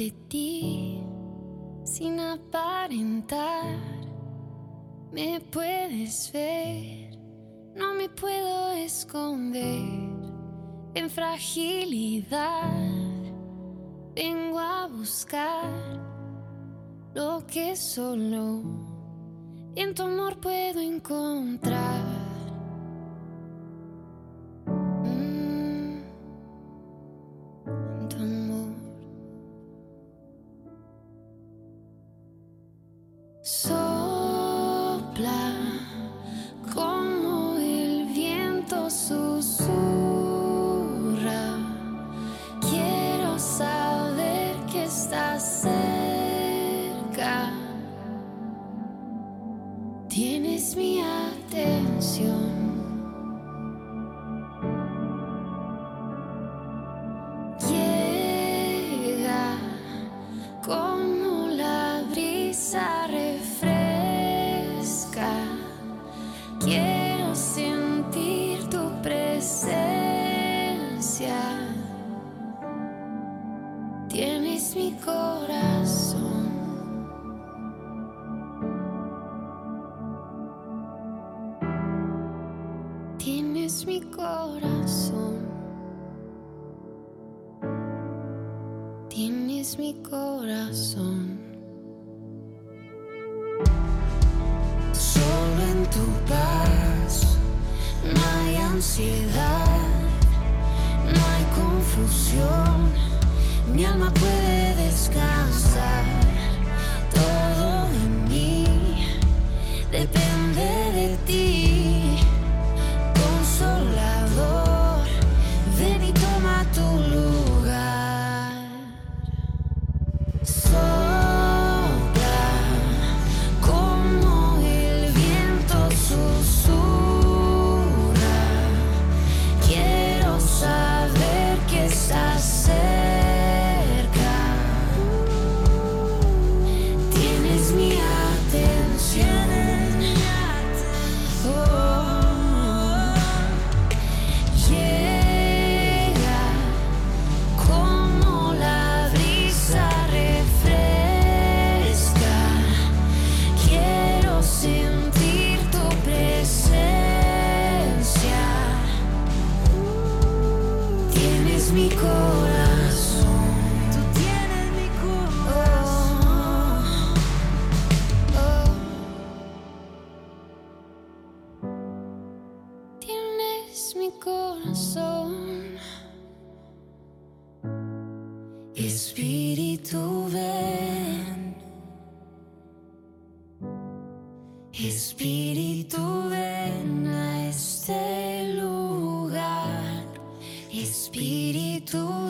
Ante ti sin aparentar. Me puedes ver, no me puedo esconder en fragilidad. Vengo a buscar lo que solo en tu amor puedo encontrar. Tienes mi corazón. Solo en tu paz no hay ansiedad, no hay confusión. Mi alma puede descansar. Espíritu ven a este lugar. Espíritu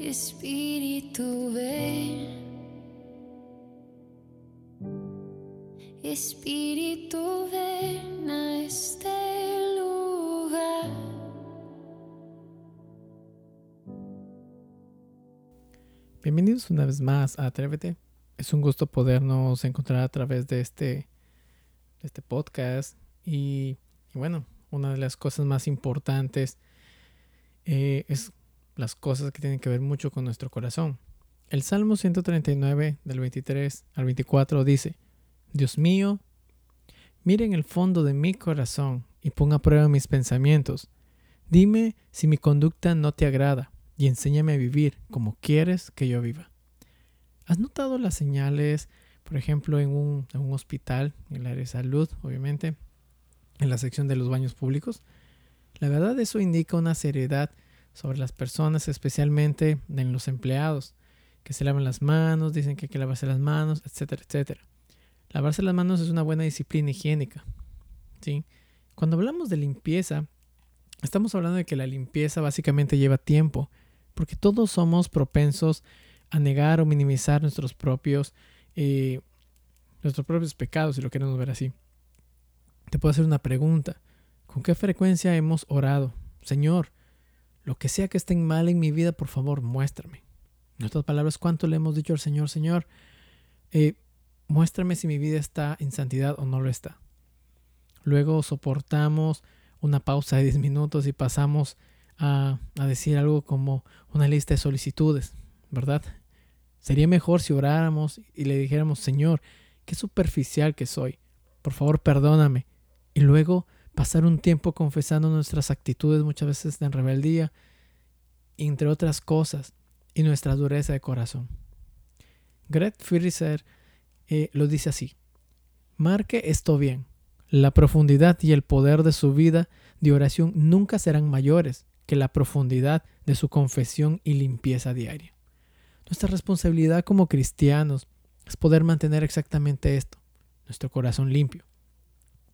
Espíritu ven. Espíritu ven a este lugar. Bienvenidos una vez más a Atrévete. Es un gusto podernos encontrar a través de este, de este podcast. Y, bueno, una de las cosas más importantes eh, es las cosas que tienen que ver mucho con nuestro corazón. El Salmo 139 del 23 al 24 dice, Dios mío, mira en el fondo de mi corazón y ponga a prueba mis pensamientos. Dime si mi conducta no te agrada y enséñame a vivir como quieres que yo viva. ¿Has notado las señales, por ejemplo, en un, un hospital, en el área de salud, obviamente, en la sección de los baños públicos? La verdad eso indica una seriedad sobre las personas, especialmente en los empleados, que se lavan las manos, dicen que hay que lavarse las manos, etcétera, etcétera. Lavarse las manos es una buena disciplina higiénica. ¿sí? Cuando hablamos de limpieza, estamos hablando de que la limpieza básicamente lleva tiempo, porque todos somos propensos a negar o minimizar nuestros propios, eh, nuestros propios pecados, si lo queremos ver así. Te puedo hacer una pregunta. ¿Con qué frecuencia hemos orado? Señor, lo que sea que esté mal en mi vida, por favor, muéstrame. En otras palabras, ¿cuánto le hemos dicho al Señor, Señor? Eh, muéstrame si mi vida está en santidad o no lo está. Luego soportamos una pausa de 10 minutos y pasamos a, a, decir algo como una lista de solicitudes, ¿verdad? Sería mejor si oráramos y le dijéramos, Señor, qué superficial que soy. Por favor, perdóname. Y luego pasar un tiempo confesando nuestras actitudes muchas veces en rebeldía, entre otras cosas, y nuestra dureza de corazón. Greg Fisher eh, lo dice así. Marque esto bien. La profundidad y el poder de su vida de oración nunca serán mayores que la profundidad de su confesión y limpieza diaria. Nuestra responsabilidad como cristianos es poder mantener exactamente esto, nuestro corazón limpio.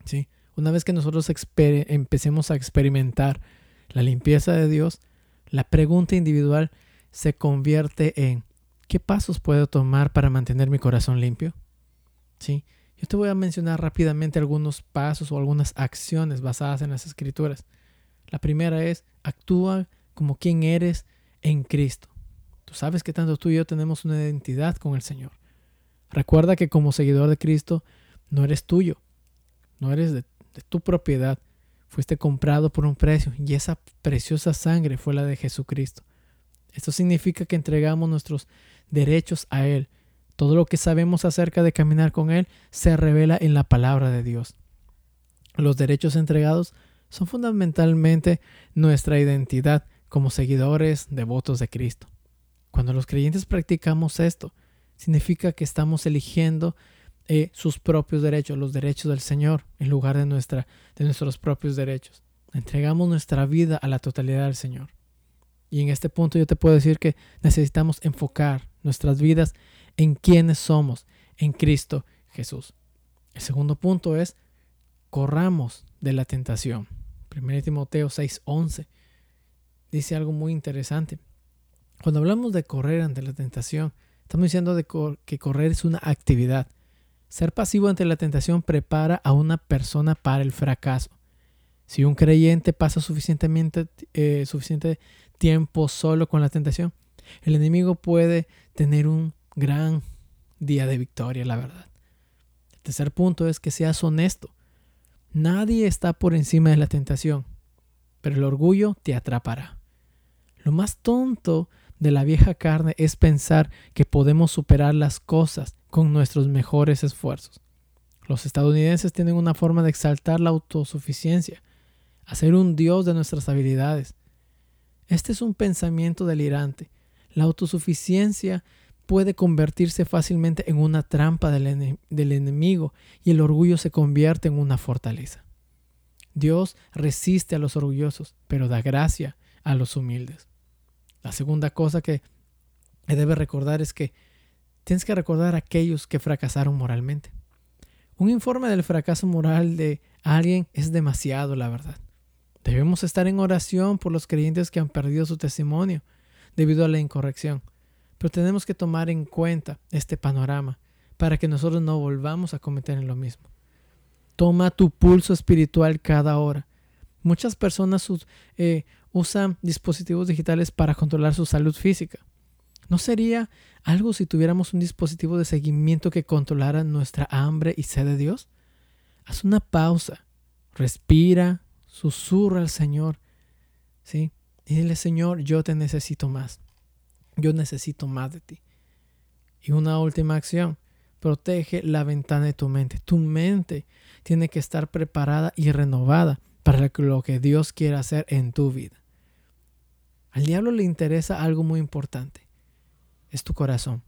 ¿Sí? Una vez que nosotros empecemos a experimentar la limpieza de Dios, la pregunta individual se convierte en ¿qué pasos puedo tomar para mantener mi corazón limpio? ¿Sí? Yo te voy a mencionar rápidamente algunos pasos o algunas acciones basadas en las escrituras. La primera es actúa como quien eres en Cristo. Tú sabes que tanto tú y yo tenemos una identidad con el Señor. Recuerda que como seguidor de Cristo no eres tuyo, no eres de, tu propiedad. Fuiste comprado por un precio y esa preciosa sangre fue la de Jesucristo. Esto significa que entregamos nuestros derechos a Él. Todo lo que sabemos acerca de caminar con Él se revela en la palabra de Dios. Los derechos entregados son fundamentalmente nuestra identidad como seguidores devotos de Cristo. Cuando los creyentes practicamos esto, significa que estamos eligiendo eh, sus propios derechos, los derechos del Señor, en lugar de, nuestra, de nuestros propios derechos. Entregamos nuestra vida a la totalidad del Señor. Y en este punto yo te puedo decir que necesitamos enfocar nuestras vidas en quienes somos, en Cristo Jesús. El segundo punto es corramos de la tentación. 1 Timoteo 6:11 dice algo muy interesante. Cuando hablamos de correr ante la tentación, estamos diciendo que correr es una actividad. Ser pasivo ante la tentación prepara a una persona para el fracaso. Si un creyente pasa suficientemente, eh, suficiente tiempo solo con la tentación, el enemigo puede tener un gran día de victoria, la verdad. El tercer punto es que seas honesto. Nadie está por encima de la tentación, pero el orgullo te atrapará. Lo más tonto de la vieja carne es pensar que podemos superar las cosas con nuestros mejores esfuerzos. Los estadounidenses tienen una forma de exaltar la autosuficiencia, hacer un dios de nuestras habilidades. Este es un pensamiento delirante. La autosuficiencia puede convertirse fácilmente en una trampa del, del, enemigo y el orgullo se convierte en una fortaleza. Dios resiste a los orgullosos, pero da gracia a los humildes. La segunda cosa que debes recordar es que tienes que recordar a aquellos que fracasaron moralmente. Un informe del fracaso moral de alguien es demasiado, la verdad. Debemos estar en oración por los creyentes que han perdido su testimonio debido a la incorrección. Pero tenemos que tomar en cuenta este panorama para que nosotros no volvamos a cometer lo mismo. Toma tu pulso espiritual cada hora. Muchas personas eh, usan dispositivos digitales para controlar su salud física. ¿No sería algo si tuviéramos un dispositivo de seguimiento que controlara nuestra hambre y sed de Dios? Haz una pausa, respira, susurra al Señor, ¿sí? Y dile, Señor, yo te necesito más. Yo necesito más de ti. Y una última acción, protege la ventana de tu mente. Tu mente tiene que estar preparada y renovada para lo que Dios quiere hacer en tu vida. Al diablo le interesa algo muy importante es tu corazón.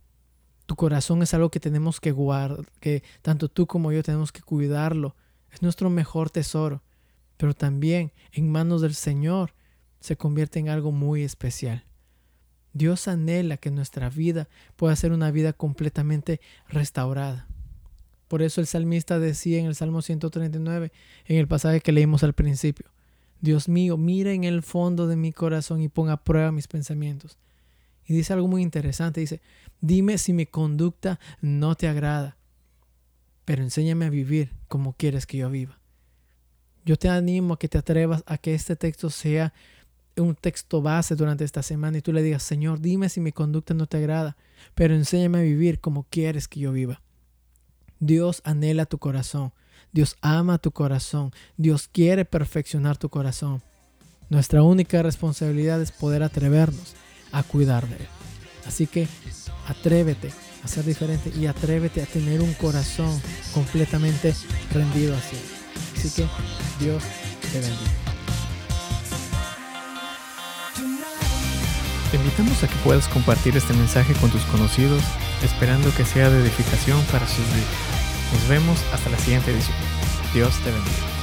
Tu corazón es algo que tenemos que guardar, que tanto tú como yo tenemos que cuidarlo. Es nuestro mejor tesoro. Pero también en manos del Señor se convierte en algo muy especial. Dios anhela que nuestra vida pueda ser una vida completamente restaurada. Por eso el salmista decía en el Salmo 139, en el pasaje que leímos al principio, Dios mío, mira en el fondo de mi corazón y ponga a prueba mis pensamientos. Y dice algo muy interesante, dice, dime si mi conducta no te agrada, pero enséñame a vivir como quieres que yo viva. Yo te animo a que te atrevas a que este texto sea un texto base durante esta semana y tú le digas, Señor, dime si mi conducta no te agrada, pero enséñame a vivir como quieres que yo viva. Dios anhela tu corazón, Dios ama tu corazón, Dios quiere perfeccionar tu corazón. Nuestra única responsabilidad es poder atrevernos a cuidar de Él. Así que atrévete a ser diferente y atrévete a tener un corazón completamente rendido así. Así que Dios te bendiga. Te invitamos a que puedas compartir este mensaje con tus conocidos, esperando que sea de edificación para sus vidas. Nos vemos hasta la siguiente edición. Dios te bendiga.